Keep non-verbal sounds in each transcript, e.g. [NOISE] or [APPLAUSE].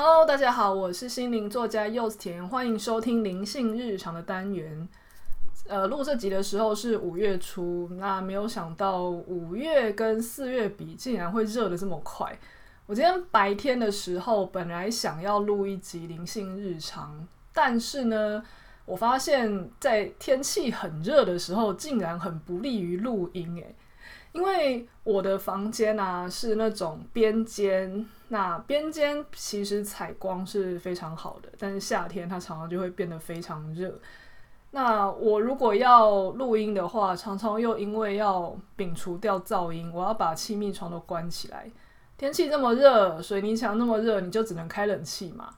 Hello，大家好，我是心灵作家柚子甜，欢迎收听灵性日常的单元。呃，录这集的时候是五月初，那没有想到五月跟四月比，竟然会热得这么快。我今天白天的时候本来想要录一集灵性日常，但是呢，我发现在天气很热的时候，竟然很不利于录音诶。因为我的房间啊是那种边间，那边间其实采光是非常好的，但是夏天它常常就会变得非常热。那我如果要录音的话，常常又因为要摒除掉噪音，我要把气密窗都关起来。天气这么热，水泥墙那么热，你就只能开冷气嘛。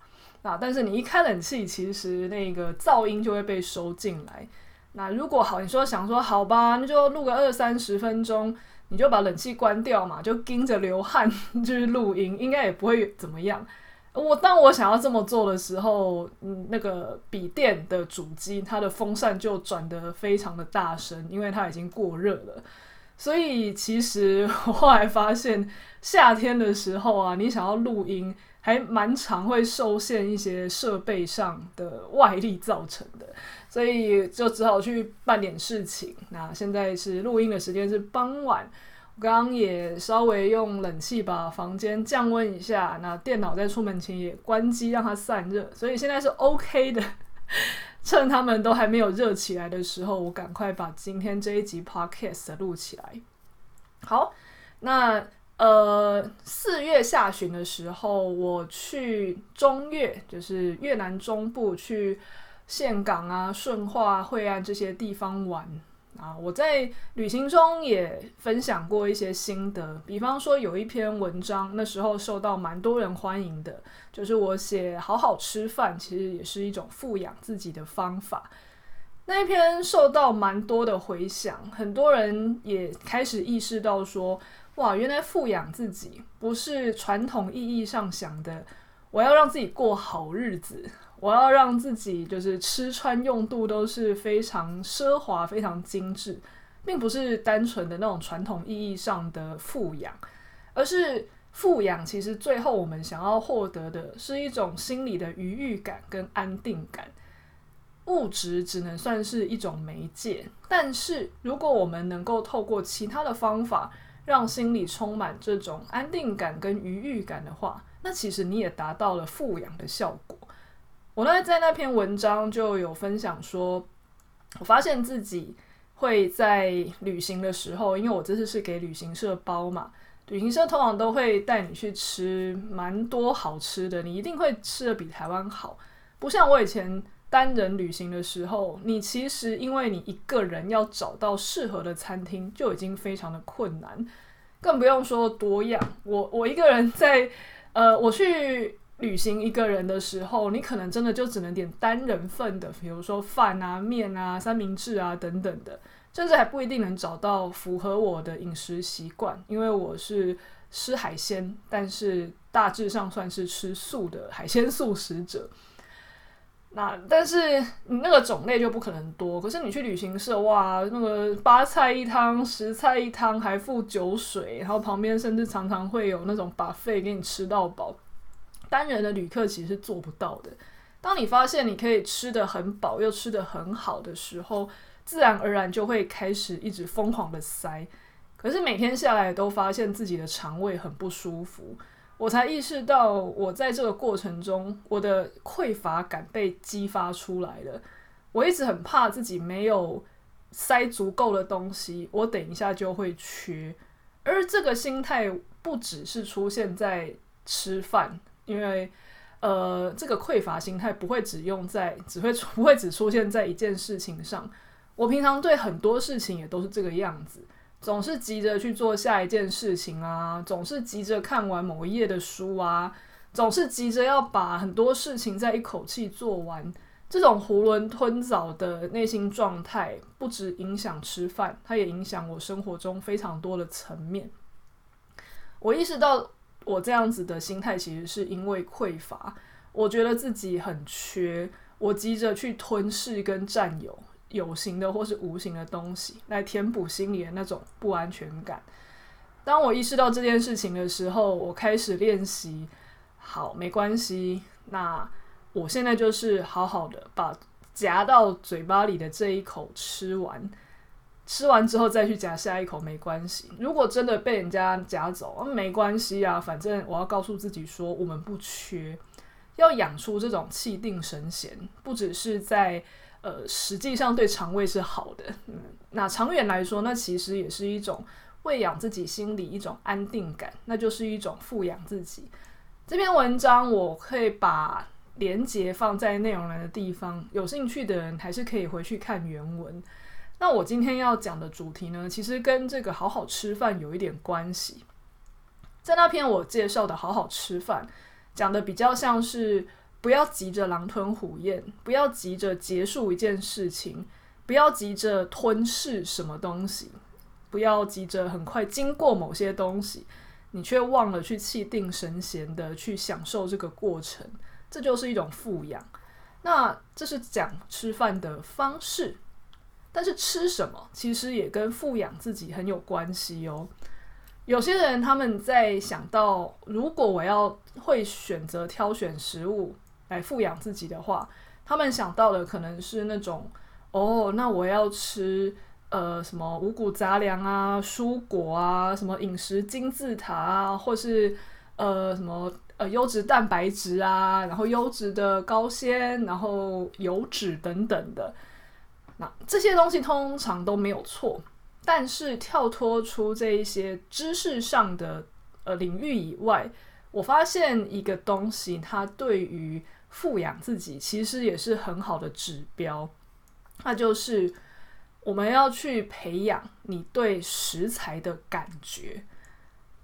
那但是你一开冷气，其实那个噪音就会被收进来。那如果好，你说想说好吧，那就录个二三十分钟，你就把冷气关掉嘛，就盯着流汗 [LAUGHS] 就是录音，应该也不会怎么样。我当我想要这么做的时候，嗯，那个笔电的主机它的风扇就转得非常的大声，因为它已经过热了。所以其实 [LAUGHS] 我后来发现，夏天的时候啊，你想要录音，还蛮常会受限一些设备上的外力造成的。所以就只好去办点事情。那现在是录音的时间是傍晚，我刚刚也稍微用冷气把房间降温一下。那电脑在出门前也关机让它散热，所以现在是 OK 的。[LAUGHS] 趁他们都还没有热起来的时候，我赶快把今天这一集 Podcast 录起来。好，那呃四月下旬的时候，我去中越，就是越南中部去。岘港啊、顺化、惠安这些地方玩啊，我在旅行中也分享过一些心得。比方说，有一篇文章，那时候受到蛮多人欢迎的，就是我写好好吃饭，其实也是一种富养自己的方法。那一篇受到蛮多的回响，很多人也开始意识到说，哇，原来富养自己不是传统意义上想的，我要让自己过好日子。我要让自己就是吃穿用度都是非常奢华、非常精致，并不是单纯的那种传统意义上的富养，而是富养。其实最后我们想要获得的是一种心理的愉悦感跟安定感。物质只能算是一种媒介，但是如果我们能够透过其他的方法，让心里充满这种安定感跟愉悦感的话，那其实你也达到了富养的效果。我呢，在那篇文章就有分享说，我发现自己会在旅行的时候，因为我这次是给旅行社包嘛，旅行社通常都会带你去吃蛮多好吃的，你一定会吃得比台湾好。不像我以前单人旅行的时候，你其实因为你一个人要找到适合的餐厅就已经非常的困难，更不用说多样。我我一个人在，呃，我去。旅行一个人的时候，你可能真的就只能点单人份的，比如说饭啊、面啊、三明治啊等等的，甚至还不一定能找到符合我的饮食习惯，因为我是吃海鲜，但是大致上算是吃素的海鲜素食者。那但是你那个种类就不可能多，可是你去旅行社，哇，那个八菜一汤、十菜一汤，还附酒水，然后旁边甚至常常会有那种 buffet 给你吃到饱。单人的旅客其实是做不到的。当你发现你可以吃得很饱又吃得很好的时候，自然而然就会开始一直疯狂的塞。可是每天下来都发现自己的肠胃很不舒服，我才意识到我在这个过程中，我的匮乏感被激发出来了。我一直很怕自己没有塞足够的东西，我等一下就会缺。而这个心态不只是出现在吃饭。因为，呃，这个匮乏心态不会只用在，只会不会只出现在一件事情上。我平常对很多事情也都是这个样子，总是急着去做下一件事情啊，总是急着看完某一页的书啊，总是急着要把很多事情在一口气做完。这种囫囵吞枣的内心状态，不只影响吃饭，它也影响我生活中非常多的层面。我意识到。我这样子的心态其实是因为匮乏，我觉得自己很缺，我急着去吞噬跟占有有形的或是无形的东西，来填补心里的那种不安全感。当我意识到这件事情的时候，我开始练习好，没关系，那我现在就是好好的把夹到嘴巴里的这一口吃完，吃完之后再去夹下一口没关系。如果真的被人家夹走，没关系啊，反正我要告诉自己说，我们不缺，要养出这种气定神闲，不只是在呃实际上对肠胃是好的，嗯，那长远来说，那其实也是一种喂养自己心里一种安定感，那就是一种富养自己。这篇文章我可以把连结放在内容栏的地方，有兴趣的人还是可以回去看原文。那我今天要讲的主题呢，其实跟这个好好吃饭有一点关系。在那篇我介绍的好好吃饭，讲的比较像是不要急着狼吞虎咽，不要急着结束一件事情，不要急着吞噬什么东西，不要急着很快经过某些东西。你却忘了去气定神闲的去享受这个过程，这就是一种富养。那这是讲吃饭的方式，但是吃什么其实也跟富养自己很有关系哦。有些人他们在想到，如果我要会选择挑选食物来富养自己的话，他们想到的可能是那种，哦，那我要吃。呃，什么五谷杂粮啊，蔬果啊，什么饮食金字塔啊，或是呃什么呃优质蛋白质啊，然后优质的高纤，然后油脂等等的，那这些东西通常都没有错。但是跳脱出这一些知识上的呃领域以外，我发现一个东西，它对于富养自己其实也是很好的指标，那就是。我们要去培养你对食材的感觉，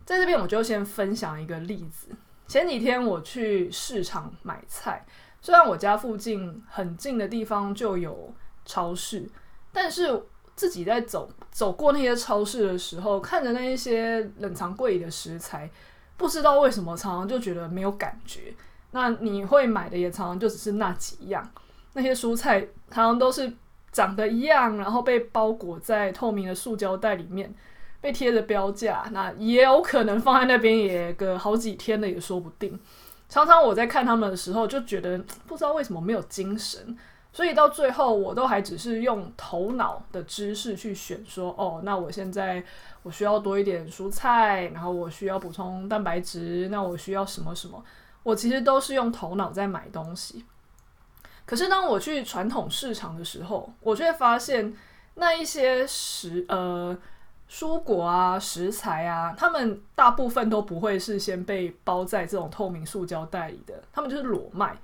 在这边我就先分享一个例子。前几天我去市场买菜，虽然我家附近很近的地方就有超市，但是自己在走走过那些超市的时候，看着那一些冷藏柜里的食材，不知道为什么常常就觉得没有感觉。那你会买的也常常就只是那几样，那些蔬菜常常都是。长得一样，然后被包裹在透明的塑胶袋里面，被贴着标价，那也有可能放在那边也个好几天了，也说不定。常常我在看他们的时候，就觉得不知道为什么没有精神，所以到最后我都还只是用头脑的知识去选说，哦，那我现在我需要多一点蔬菜，然后我需要补充蛋白质，那我需要什么什么，我其实都是用头脑在买东西。可是当我去传统市场的时候，我却发现那一些食呃蔬果啊、食材啊，他们大部分都不会是先被包在这种透明塑胶袋里的，他们就是裸卖。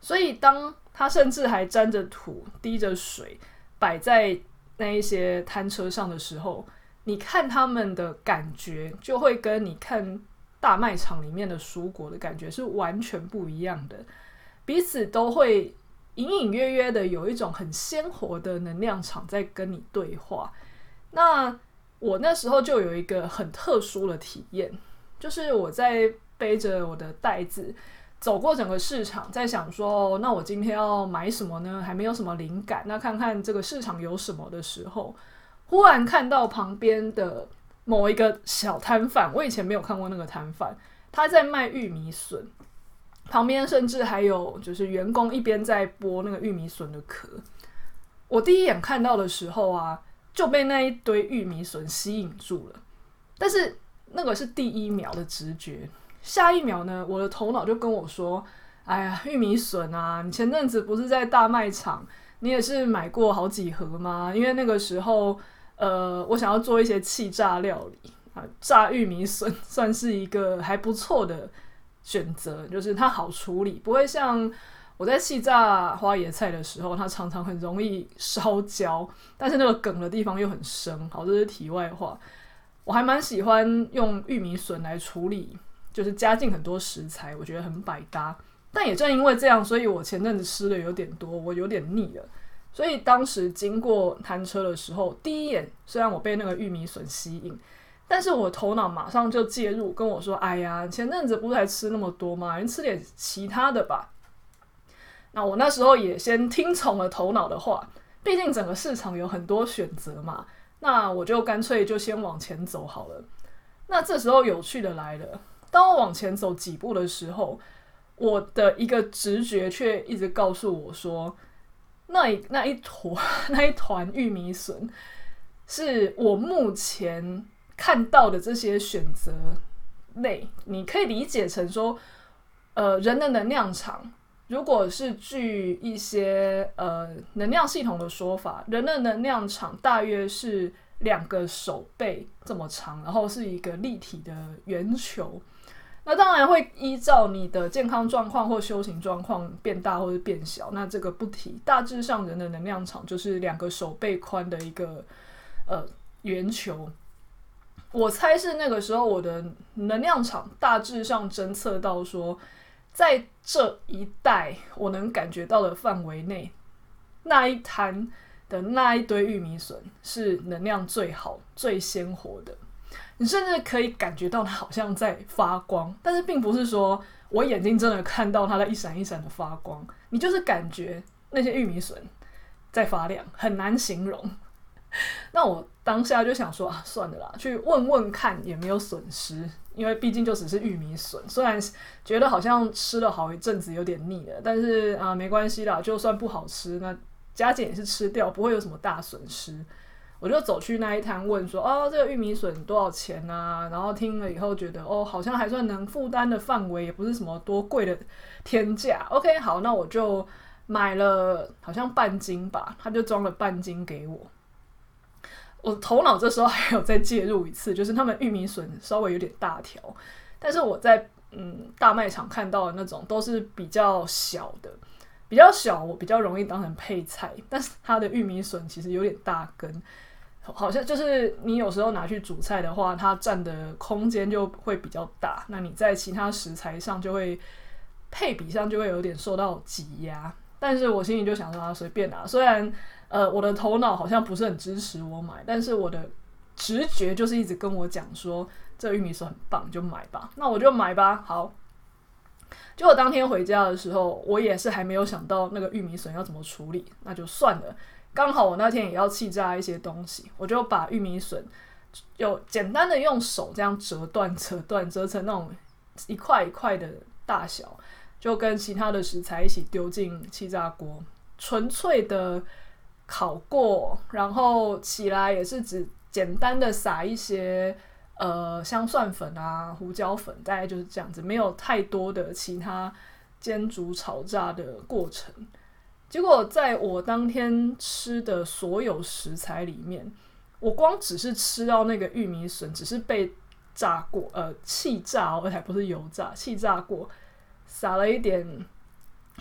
所以当它甚至还沾着土、滴着水摆在那一些摊车上的时候，你看他们的感觉就会跟你看大卖场里面的蔬果的感觉是完全不一样的，彼此都会。隐隐约约的有一种很鲜活的能量场在跟你对话。那我那时候就有一个很特殊的体验，就是我在背着我的袋子走过整个市场，在想说，那我今天要买什么呢？还没有什么灵感，那看看这个市场有什么的时候，忽然看到旁边的某一个小摊贩，我以前没有看过那个摊贩，他在卖玉米笋。旁边甚至还有就是员工一边在剥那个玉米笋的壳。我第一眼看到的时候啊，就被那一堆玉米笋吸引住了。但是那个是第一秒的直觉，下一秒呢，我的头脑就跟我说：“哎呀，玉米笋啊，你前阵子不是在大卖场，你也是买过好几盒吗？因为那个时候，呃，我想要做一些气炸料理啊，炸玉米笋 [LAUGHS] 算是一个还不错的。”选择就是它好处理，不会像我在气炸花椰菜的时候，它常常很容易烧焦，但是那个梗的地方又很深。好，这是题外话。我还蛮喜欢用玉米笋来处理，就是加进很多食材，我觉得很百搭。但也正因为这样，所以我前阵子吃的有点多，我有点腻了。所以当时经过摊车的时候，第一眼虽然我被那个玉米笋吸引。但是我头脑马上就介入，跟我说：“哎呀，前阵子不是还吃那么多吗？人吃点其他的吧。”那我那时候也先听从了头脑的话，毕竟整个市场有很多选择嘛。那我就干脆就先往前走好了。那这时候有趣的来了，当我往前走几步的时候，我的一个直觉却一直告诉我说，那一那一坨 [LAUGHS] 那一团玉米笋，是我目前看到的这些选择内，你可以理解成说，呃，人的能量场，如果是据一些呃能量系统的说法，人的能量场大约是两个手背这么长，然后是一个立体的圆球。那当然会依照你的健康状况或修行状况变大或者变小，那这个不提。大致上人的能量场就是两个手背宽的一个呃圆球。我猜是那个时候我的能量场大致上侦测到说，在这一带我能感觉到的范围内，那一滩的那一堆玉米笋是能量最好、最鲜活的。你甚至可以感觉到它好像在发光，但是并不是说我眼睛真的看到它在一闪一闪的发光，你就是感觉那些玉米笋在发亮，很难形容。[LAUGHS] 那我当下就想说啊，算了啦，去问问看也没有损失，因为毕竟就只是玉米笋，虽然觉得好像吃了好一阵子有点腻了，但是啊没关系啦，就算不好吃，那加减也是吃掉，不会有什么大损失。我就走去那一摊问说：“哦，这个玉米笋多少钱啊？”然后听了以后觉得：“哦，好像还算能负担的范围，也不是什么多贵的天价。”OK，好，那我就买了，好像半斤吧，他就装了半斤给我。我头脑这时候还有再介入一次，就是他们玉米笋稍微有点大条，但是我在嗯大卖场看到的那种都是比较小的，比较小，我比较容易当成配菜。但是它的玉米笋其实有点大根。好像就是你有时候拿去煮菜的话，它占的空间就会比较大。那你在其他食材上就会配比上就会有点受到挤压。但是我心里就想说啊，随便拿。虽然呃我的头脑好像不是很支持我买，但是我的直觉就是一直跟我讲说，这玉米笋很棒，就买吧。那我就买吧。好，结果当天回家的时候，我也是还没有想到那个玉米笋要怎么处理，那就算了。刚好我那天也要气炸一些东西，我就把玉米笋有简单的用手这样折断、折断、折成那种一块一块的大小，就跟其他的食材一起丢进气炸锅，纯粹的烤过，然后起来也是只简单的撒一些呃香蒜粉啊、胡椒粉，大概就是这样子，没有太多的其他煎煮炒炸的过程。结果在我当天吃的所有食材里面，我光只是吃到那个玉米笋，只是被炸过，呃，气炸，而且不是油炸，气炸过，撒了一点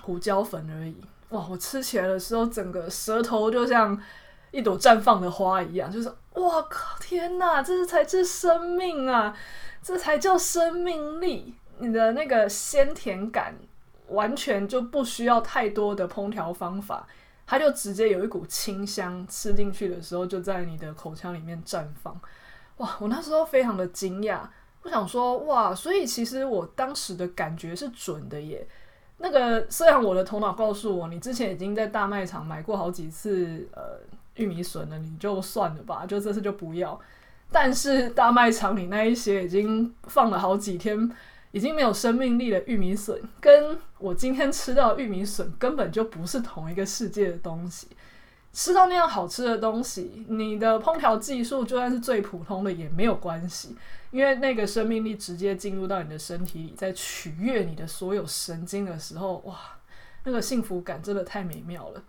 胡椒粉而已。哇！我吃起来的时候，整个舌头就像一朵绽放的花一样，就是哇靠！天哪，这是才是生命啊！这才叫生命力！你的那个鲜甜感。完全就不需要太多的烹调方法，它就直接有一股清香，吃进去的时候就在你的口腔里面绽放。哇！我那时候非常的惊讶，我想说哇，所以其实我当时的感觉是准的耶。那个虽然我的头脑告诉我，你之前已经在大卖场买过好几次呃玉米笋了，你就算了吧，就这次就不要。但是大卖场里那一些已经放了好几天。已经没有生命力的玉米笋，跟我今天吃到的玉米笋根本就不是同一个世界的东西。吃到那样好吃的东西，你的烹调技术就算是最普通的也没有关系，因为那个生命力直接进入到你的身体里，在取悦你的所有神经的时候，哇，那个幸福感真的太美妙了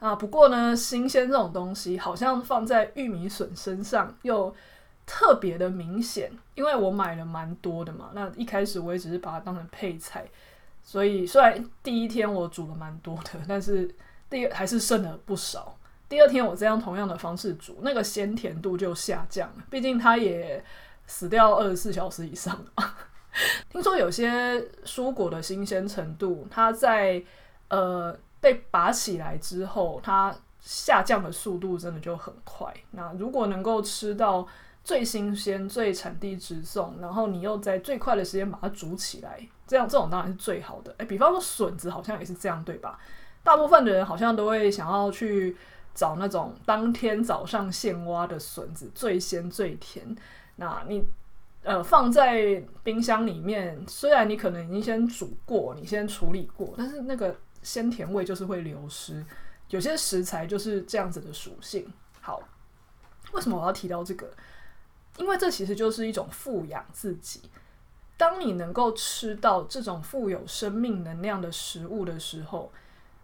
啊！不过呢，新鲜这种东西好像放在玉米笋身上又特别的明显，因为我买了蛮多的嘛。那一开始我也只是把它当成配菜，所以虽然第一天我煮了蛮多的，但是第还是剩了不少。第二天我这样同样的方式煮，那个鲜甜度就下降了。毕竟它也死掉二十四小时以上了。[LAUGHS] 听说有些蔬果的新鲜程度，它在呃被拔起来之后，它下降的速度真的就很快。那如果能够吃到最新鲜、最产地直送，然后你又在最快的时间把它煮起来，这样这种当然是最好的。诶，比方说笋子好像也是这样，对吧？大部分的人好像都会想要去找那种当天早上现挖的笋子，最鲜最甜。那你呃放在冰箱里面，虽然你可能已经先煮过，你先处理过，但是那个鲜甜味就是会流失。有些食材就是这样子的属性。好，为什么我要提到这个？因为这其实就是一种富养自己。当你能够吃到这种富有生命能量的食物的时候，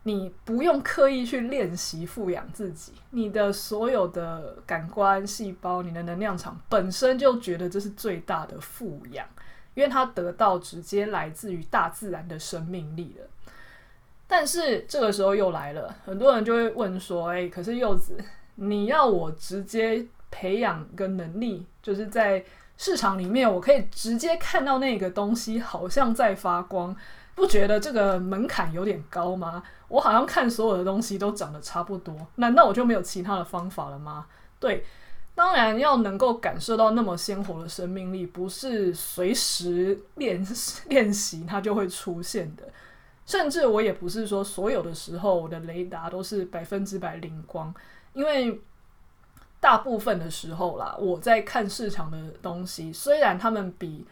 你不用刻意去练习富养自己，你的所有的感官细胞、你的能量场本身就觉得这是最大的富养，因为它得到直接来自于大自然的生命力了。但是这个时候又来了，很多人就会问说：“哎，可是柚子，你要我直接培养个能力，就是在市场里面，我可以直接看到那个东西好像在发光，不觉得这个门槛有点高吗？我好像看所有的东西都长得差不多，难道我就没有其他的方法了吗？对，当然要能够感受到那么鲜活的生命力，不是随时练 [LAUGHS] 练习它就会出现的。甚至我也不是说所有的时候我的雷达都是百分之百灵光，因为大部分的时候啦，我在看市场的东西，虽然他们比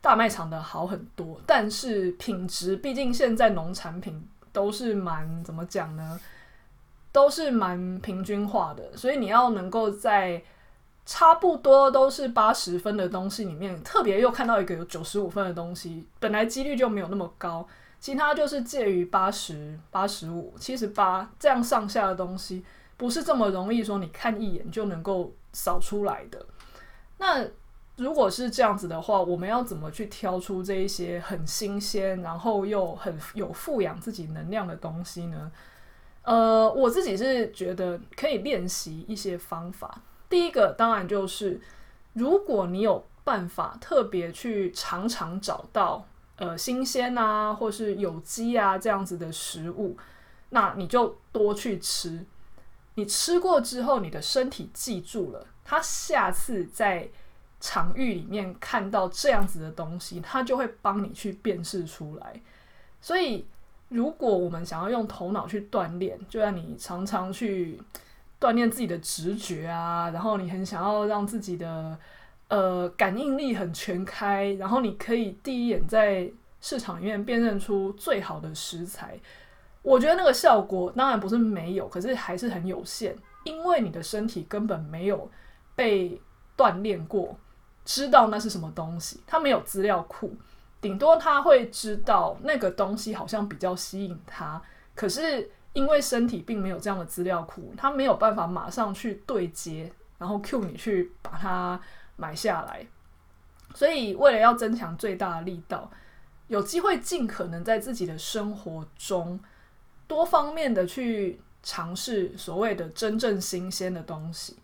大卖场的好很多，但是品质毕竟现在农产品都是蛮怎么讲呢？都是蛮平均化的，所以你要能够在差不多都是八十分的东西里面，特别又看到一个有九十五分的东西，本来几率就没有那么高。其他就是介于八十八十五、七十八这样上下的东西，不是这么容易说你看一眼就能够扫出来的。那如果是这样子的话，我们要怎么去挑出这一些很新鲜，然后又很有富养自己能量的东西呢？呃，我自己是觉得可以练习一些方法。第一个当然就是，如果你有办法特别去常常找到。呃，新鲜啊，或是有机啊，这样子的食物，那你就多去吃。你吃过之后，你的身体记住了，它下次在场域里面看到这样子的东西，它就会帮你去辨识出来。所以，如果我们想要用头脑去锻炼，就让你常常去锻炼自己的直觉啊，然后你很想要让自己的。呃，感应力很全开，然后你可以第一眼在市场里面辨认出最好的食材。我觉得那个效果当然不是没有，可是还是很有限，因为你的身体根本没有被锻炼过，知道那是什么东西，它没有资料库，顶多他会知道那个东西好像比较吸引他，可是因为身体并没有这样的资料库，他没有办法马上去对接，然后 cue 你去把它。买下来，所以为了要增强最大的力道，有机会尽可能在自己的生活中多方面的去尝试所谓的真正新鲜的东西。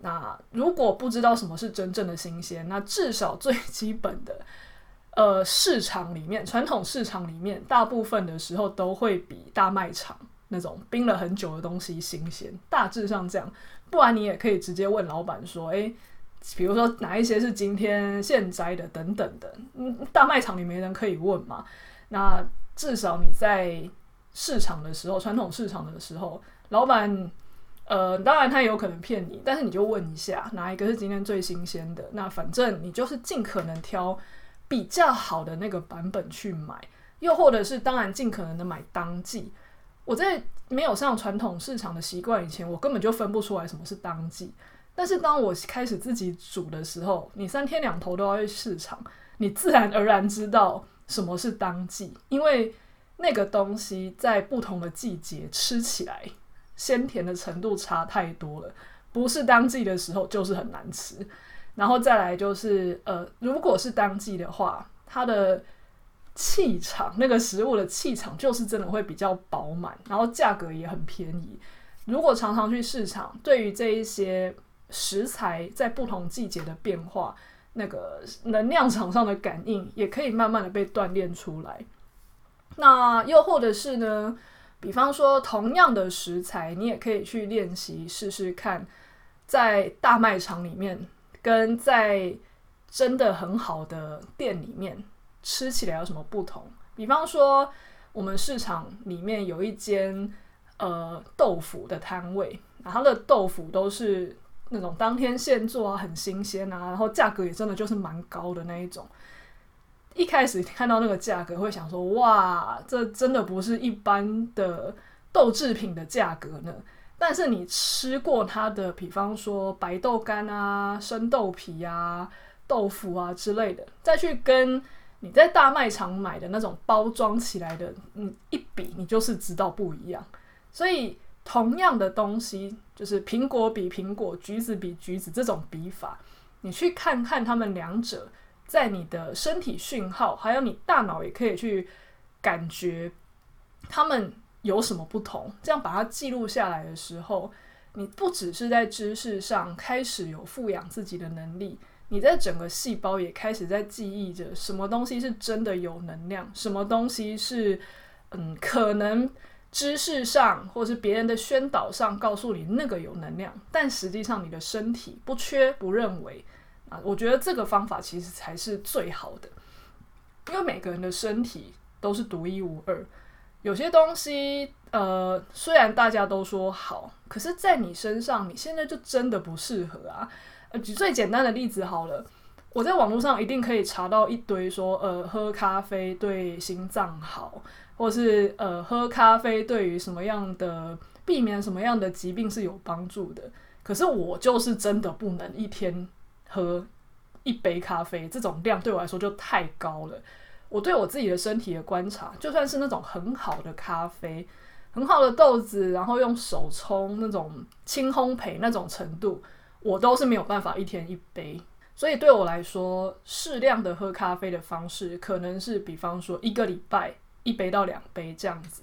那如果不知道什么是真正的新鲜，那至少最基本的，呃，市场里面，传统市场里面，大部分的时候都会比大卖场那种冰了很久的东西新鲜，大致上这样。不然你也可以直接问老板说：“诶。”比如说哪一些是今天现摘的等等的，嗯，大卖场里没人可以问嘛。那至少你在市场的时候，传统市场的时候，老板，呃，当然他有可能骗你，但是你就问一下哪一个是今天最新鲜的。那反正你就是尽可能挑比较好的那个版本去买，又或者是当然尽可能的买当季。我在没有上传统市场的习惯以前，我根本就分不出来什么是当季。但是当我开始自己煮的时候，你三天两头都要去市场，你自然而然知道什么是当季，因为那个东西在不同的季节吃起来鲜甜的程度差太多了，不是当季的时候就是很难吃。然后再来就是，呃，如果是当季的话，它的气场，那个食物的气场就是真的会比较饱满，然后价格也很便宜。如果常常去市场，对于这一些。食材在不同季节的变化，那个能量场上的感应也可以慢慢的被锻炼出来。那又或者是呢，比方说同样的食材，你也可以去练习试试看，在大卖场里面跟在真的很好的店里面吃起来有什么不同。比方说，我们市场里面有一间呃豆腐的摊位，然后它的豆腐都是。那种当天现做啊，很新鲜啊，然后价格也真的就是蛮高的那一种。一开始看到那个价格，会想说：哇，这真的不是一般的豆制品的价格呢。但是你吃过它的，比方说白豆干啊、生豆皮啊、豆腐啊之类的，再去跟你在大卖场买的那种包装起来的，嗯，一比，你就是知道不一样。所以同样的东西，就是苹果比苹果、橘子比橘子这种比法，你去看看它们两者。在你的身体讯号，还有你大脑也可以去感觉他们有什么不同。这样把它记录下来的时候，你不只是在知识上开始有富养自己的能力，你在整个细胞也开始在记忆着什么东西是真的有能量，什么东西是嗯可能知识上或是别人的宣导上告诉你那个有能量，但实际上你的身体不缺不认为啊。我觉得这个方法其实才是最好的，因为每个人的身体都是独一无二。有些东西，呃，虽然大家都说好，可是在你身上，你现在就真的不适合啊。呃，举最简单的例子好了，我在网络上一定可以查到一堆说，呃，喝咖啡对心脏好，或是呃，喝咖啡对于什么样的避免什么样的疾病是有帮助的。可是我就是真的不能一天。喝一杯咖啡这种量对我来说就太高了。我对我自己的身体的观察，就算是那种很好的咖啡，很好的豆子，然后用手冲那种轻烘焙那种程度，我都是没有办法一天一杯。所以对我来说，适量的喝咖啡的方式，可能是比方说一个礼拜一杯到两杯这样子。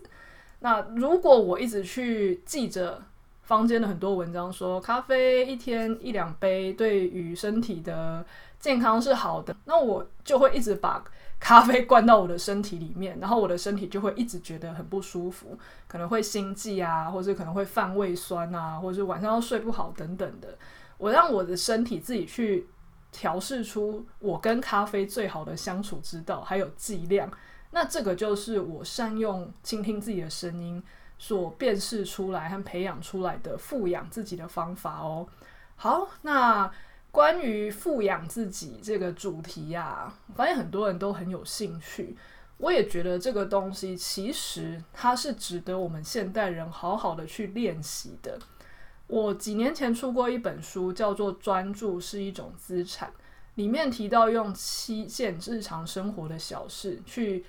那如果我一直去记着。坊间的很多文章说，咖啡一天一两杯对于身体的健康是好的，那我就会一直把咖啡灌到我的身体里面，然后我的身体就会一直觉得很不舒服，可能会心悸啊，或者可能会犯胃酸啊，或者是晚上要睡不好等等的。我让我的身体自己去调试出我跟咖啡最好的相处之道，还有剂量。那这个就是我善用倾听自己的声音。所辨识出来和培养出来的富养自己的方法哦。好，那关于富养自己这个主题呀、发现很多人都很有兴趣。我也觉得这个东西其实它是值得我们现代人好好的去练习的。我几年前出过一本书，叫做《专注是一种资产》，里面提到用七件日常生活的小事去。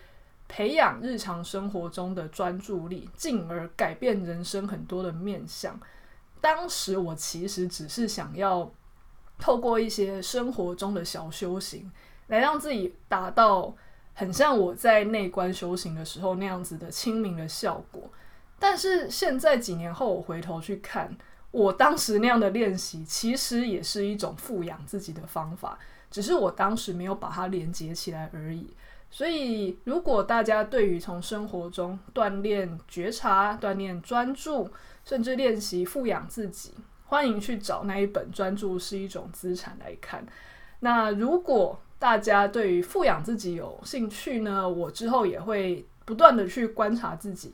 培养日常生活中的专注力，进而改变人生很多的面向。当时我其实只是想要透过一些生活中的小修行，来让自己达到很像我在内观修行的时候那样子的清明的效果。但是现在几年后，我回头去看，我当时那样的练习，其实也是一种富养自己的方法，只是我当时没有把它连接起来而已。所以，如果大家对于从生活中锻炼觉察、锻炼专注，甚至练习富养自己，欢迎去找那一本《专注是一种资产》来看。那如果大家对于富养自己有兴趣呢，我之后也会不断的去观察自己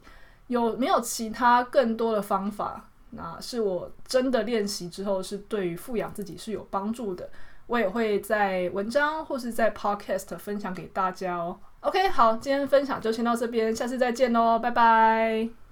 有没有其他更多的方法，那是我真的练习之后是对于富养自己是有帮助的。我也会在文章或是在 Podcast 分享给大家哦。OK，好，今天分享就先到这边，下次再见喽，拜拜。